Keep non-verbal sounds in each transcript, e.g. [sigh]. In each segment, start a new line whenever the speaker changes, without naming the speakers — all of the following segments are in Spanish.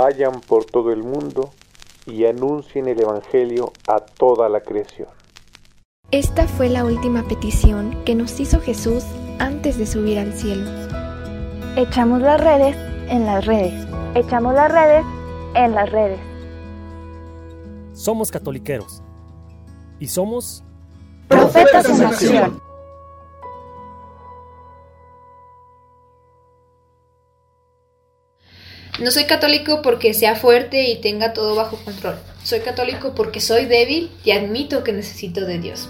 vayan por todo el mundo y anuncien el Evangelio a toda la creación.
Esta fue la última petición que nos hizo Jesús antes de subir al cielo.
Echamos las redes en las redes. Echamos las redes en las redes.
Somos catoliqueros y somos
profetas en acción.
No soy católico porque sea fuerte y tenga todo bajo control. Soy católico porque soy débil y admito que necesito de Dios.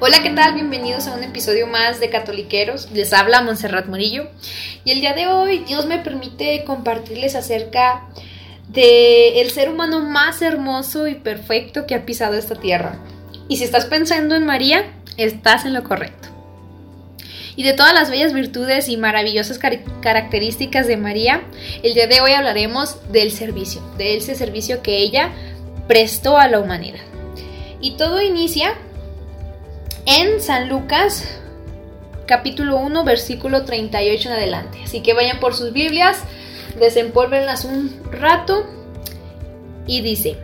Hola, ¿qué tal? Bienvenidos a un episodio más de Catoliqueros. Les habla Montserrat Murillo. Y el día de hoy Dios me permite compartirles acerca de el ser humano más hermoso y perfecto que ha pisado esta tierra. Y si estás pensando en María, estás en lo correcto. Y de todas las bellas virtudes y maravillosas características de María, el día de hoy hablaremos del servicio, de ese servicio que ella prestó a la humanidad. Y todo inicia en San Lucas capítulo 1 versículo 38 en adelante. Así que vayan por sus Biblias, desempólvenlas un rato y dice,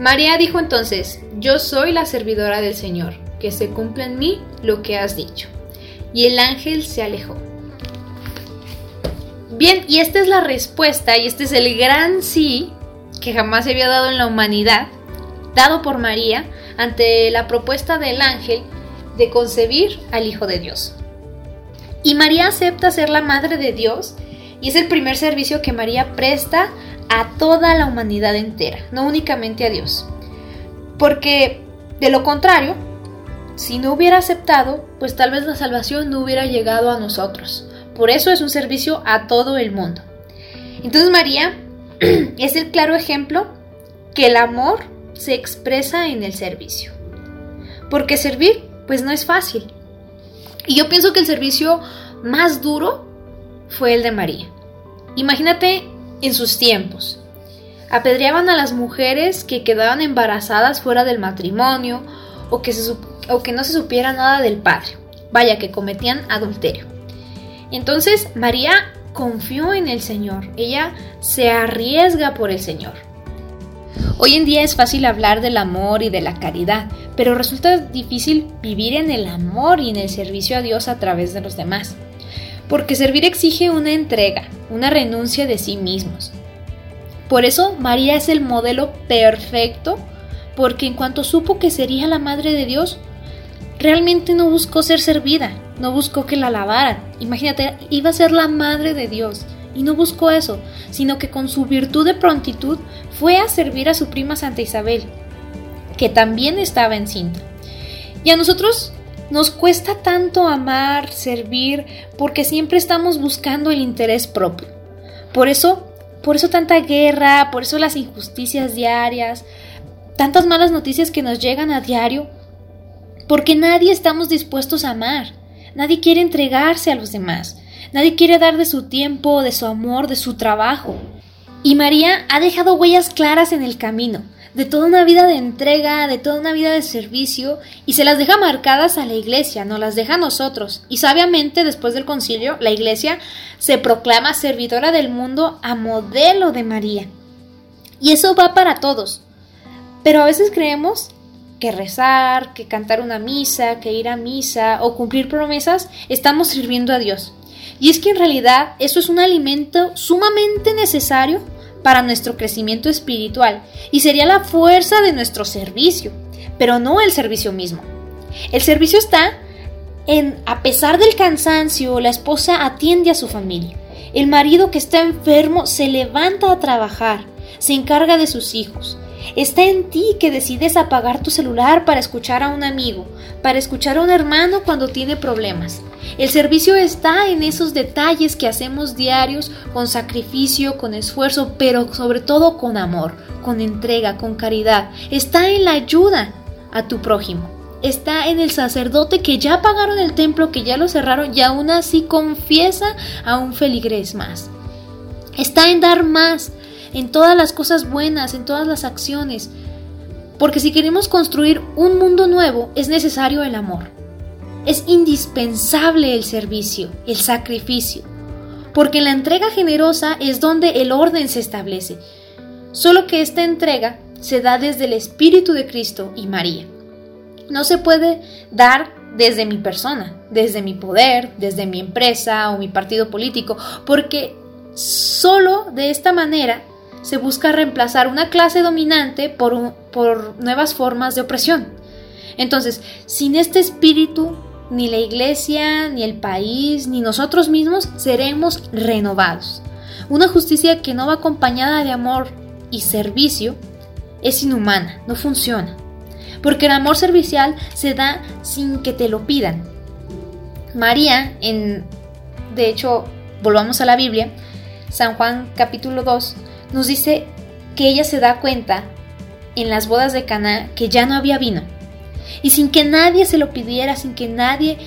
María dijo entonces, yo soy la servidora del Señor, que se cumpla en mí lo que has dicho. Y el ángel se alejó. Bien, y esta es la respuesta, y este es el gran sí que jamás se había dado en la humanidad, dado por María ante la propuesta del ángel de concebir al Hijo de Dios. Y María acepta ser la Madre de Dios, y es el primer servicio que María presta a toda la humanidad entera, no únicamente a Dios. Porque, de lo contrario, si no hubiera aceptado, pues tal vez la salvación no hubiera llegado a nosotros. Por eso es un servicio a todo el mundo. Entonces María [clears throat] es el claro ejemplo que el amor se expresa en el servicio. Porque servir, pues no es fácil. Y yo pienso que el servicio más duro fue el de María. Imagínate en sus tiempos. Apedreaban a las mujeres que quedaban embarazadas fuera del matrimonio o que, o que no se supiera nada del padre. Vaya, que cometían adulterio. Entonces María confió en el Señor. Ella se arriesga por el Señor. Hoy en día es fácil hablar del amor y de la caridad, pero resulta difícil vivir en el amor y en el servicio a Dios a través de los demás porque servir exige una entrega, una renuncia de sí mismos. Por eso María es el modelo perfecto, porque en cuanto supo que sería la Madre de Dios, realmente no buscó ser servida, no buscó que la alabaran. Imagínate, iba a ser la Madre de Dios, y no buscó eso, sino que con su virtud de prontitud fue a servir a su prima Santa Isabel, que también estaba encinta. Y a nosotros nos cuesta tanto amar, servir, porque siempre estamos buscando el interés propio. Por eso, por eso tanta guerra, por eso las injusticias diarias, tantas malas noticias que nos llegan a diario, porque nadie estamos dispuestos a amar, nadie quiere entregarse a los demás, nadie quiere dar de su tiempo, de su amor, de su trabajo. Y María ha dejado huellas claras en el camino de toda una vida de entrega, de toda una vida de servicio, y se las deja marcadas a la iglesia, no las deja a nosotros. Y sabiamente, después del concilio, la iglesia se proclama servidora del mundo a modelo de María. Y eso va para todos. Pero a veces creemos que rezar, que cantar una misa, que ir a misa o cumplir promesas, estamos sirviendo a Dios. Y es que en realidad eso es un alimento sumamente necesario para nuestro crecimiento espiritual y sería la fuerza de nuestro servicio, pero no el servicio mismo. El servicio está en, a pesar del cansancio, la esposa atiende a su familia. El marido que está enfermo se levanta a trabajar, se encarga de sus hijos. Está en ti que decides apagar tu celular para escuchar a un amigo, para escuchar a un hermano cuando tiene problemas. El servicio está en esos detalles que hacemos diarios con sacrificio, con esfuerzo, pero sobre todo con amor, con entrega, con caridad. Está en la ayuda a tu prójimo. Está en el sacerdote que ya pagaron el templo, que ya lo cerraron y aún así confiesa a un feligrés más. Está en dar más, en todas las cosas buenas, en todas las acciones. Porque si queremos construir un mundo nuevo es necesario el amor. Es indispensable el servicio, el sacrificio. Porque la entrega generosa es donde el orden se establece. Solo que esta entrega se da desde el Espíritu de Cristo y María. No se puede dar desde mi persona, desde mi poder, desde mi empresa o mi partido político, porque solo de esta manera se busca reemplazar una clase dominante por, por nuevas formas de opresión. Entonces, sin este espíritu, ni la iglesia, ni el país, ni nosotros mismos seremos renovados. Una justicia que no va acompañada de amor y servicio es inhumana, no funciona. Porque el amor servicial se da sin que te lo pidan. María, en, de hecho, volvamos a la Biblia, San Juan capítulo 2, nos dice que ella se da cuenta en las bodas de Caná que ya no había vino. Y sin que nadie se lo pidiera, sin que nadie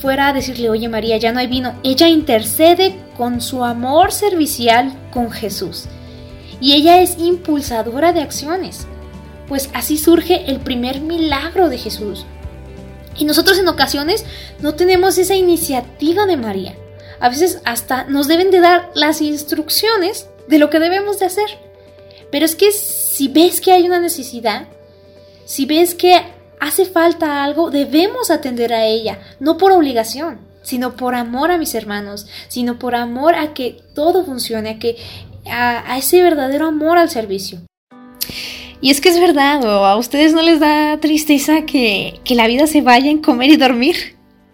fuera a decirle, oye María, ya no hay vino, ella intercede con su amor servicial con Jesús y ella es impulsadora de acciones, pues así surge el primer milagro de Jesús. Y nosotros en ocasiones no tenemos esa iniciativa de María. A veces hasta nos deben de dar las instrucciones de lo que debemos de hacer. Pero es que si ves que hay una necesidad, si ves que hace falta algo, debemos atender a ella, no por obligación, sino por amor a mis hermanos, sino por amor a que todo funcione, a que a, ese verdadero amor al servicio. Y es que es verdad, ¿o a ustedes no les da tristeza que, que la vida se vaya en comer y dormir?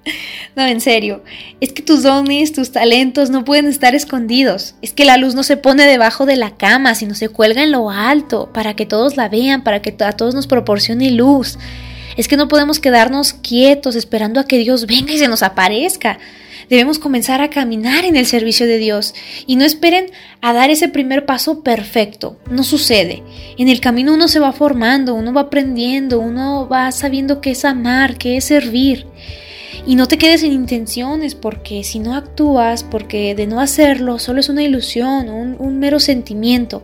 [laughs] No, en serio, es que tus dones, tus talentos no pueden estar escondidos. Es que la luz no se pone debajo de la cama, sino se cuelga en lo alto, para que todos la vean, para que a todos nos proporcione luz. Es que no podemos quedarnos quietos esperando a que Dios venga y se nos aparezca. Debemos comenzar a caminar en el servicio de Dios y no esperen a dar ese primer paso perfecto. No sucede. En el camino uno se va formando, uno va aprendiendo, uno va sabiendo qué es amar, qué es servir. Y no te quedes sin intenciones, porque si no actúas, porque de no hacerlo solo es una ilusión, un, un mero sentimiento.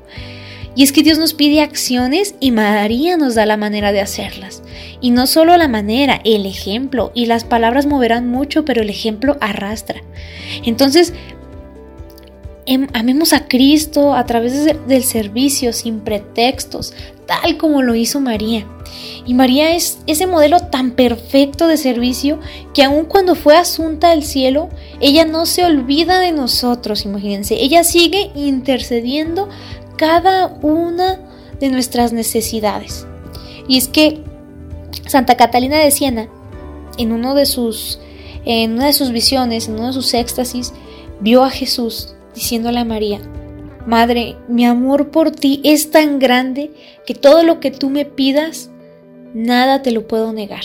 Y es que Dios nos pide acciones y María nos da la manera de hacerlas. Y no solo la manera, el ejemplo. Y las palabras moverán mucho, pero el ejemplo arrastra. Entonces, amemos a Cristo a través del servicio, sin pretextos, tal como lo hizo María. Y María es ese modelo tan perfecto de servicio que aun cuando fue asunta al cielo, ella no se olvida de nosotros, imagínense. Ella sigue intercediendo cada una de nuestras necesidades. Y es que Santa Catalina de Siena, en, uno de sus, en una de sus visiones, en uno de sus éxtasis, vio a Jesús diciéndole a María, Madre, mi amor por ti es tan grande que todo lo que tú me pidas, nada te lo puedo negar.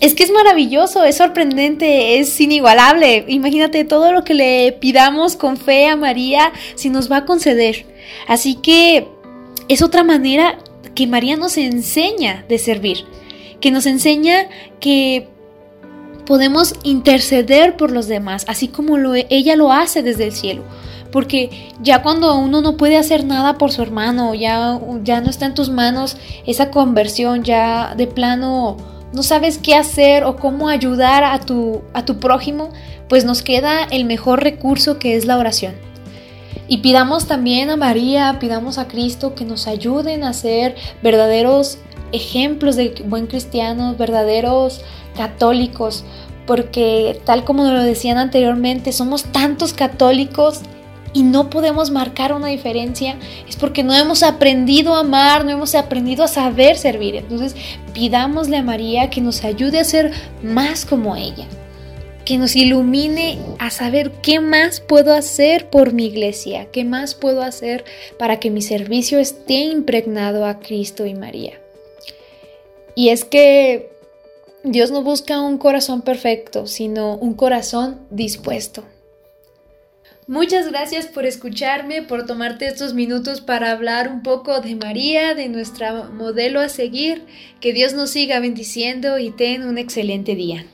Es que es maravilloso, es sorprendente, es inigualable. Imagínate todo lo que le pidamos con fe a María, si nos va a conceder. Así que es otra manera que María nos enseña de servir, que nos enseña que podemos interceder por los demás, así como lo, ella lo hace desde el cielo. Porque ya cuando uno no puede hacer nada por su hermano, ya, ya no está en tus manos esa conversión, ya de plano no sabes qué hacer o cómo ayudar a tu, a tu prójimo, pues nos queda el mejor recurso que es la oración. Y pidamos también a María, pidamos a Cristo que nos ayuden a ser verdaderos ejemplos de buen cristianos, verdaderos católicos, porque tal como lo decían anteriormente, somos tantos católicos y no podemos marcar una diferencia, es porque no hemos aprendido a amar, no hemos aprendido a saber servir. Entonces, pidámosle a María que nos ayude a ser más como ella, que nos ilumine a saber qué más puedo hacer por mi iglesia, qué más puedo hacer para que mi servicio esté impregnado a Cristo y María. Y es que Dios no busca un corazón perfecto, sino un corazón dispuesto. Muchas gracias por escucharme, por tomarte estos minutos para hablar un poco de María, de nuestra modelo a seguir. Que Dios nos siga bendiciendo y ten un excelente día.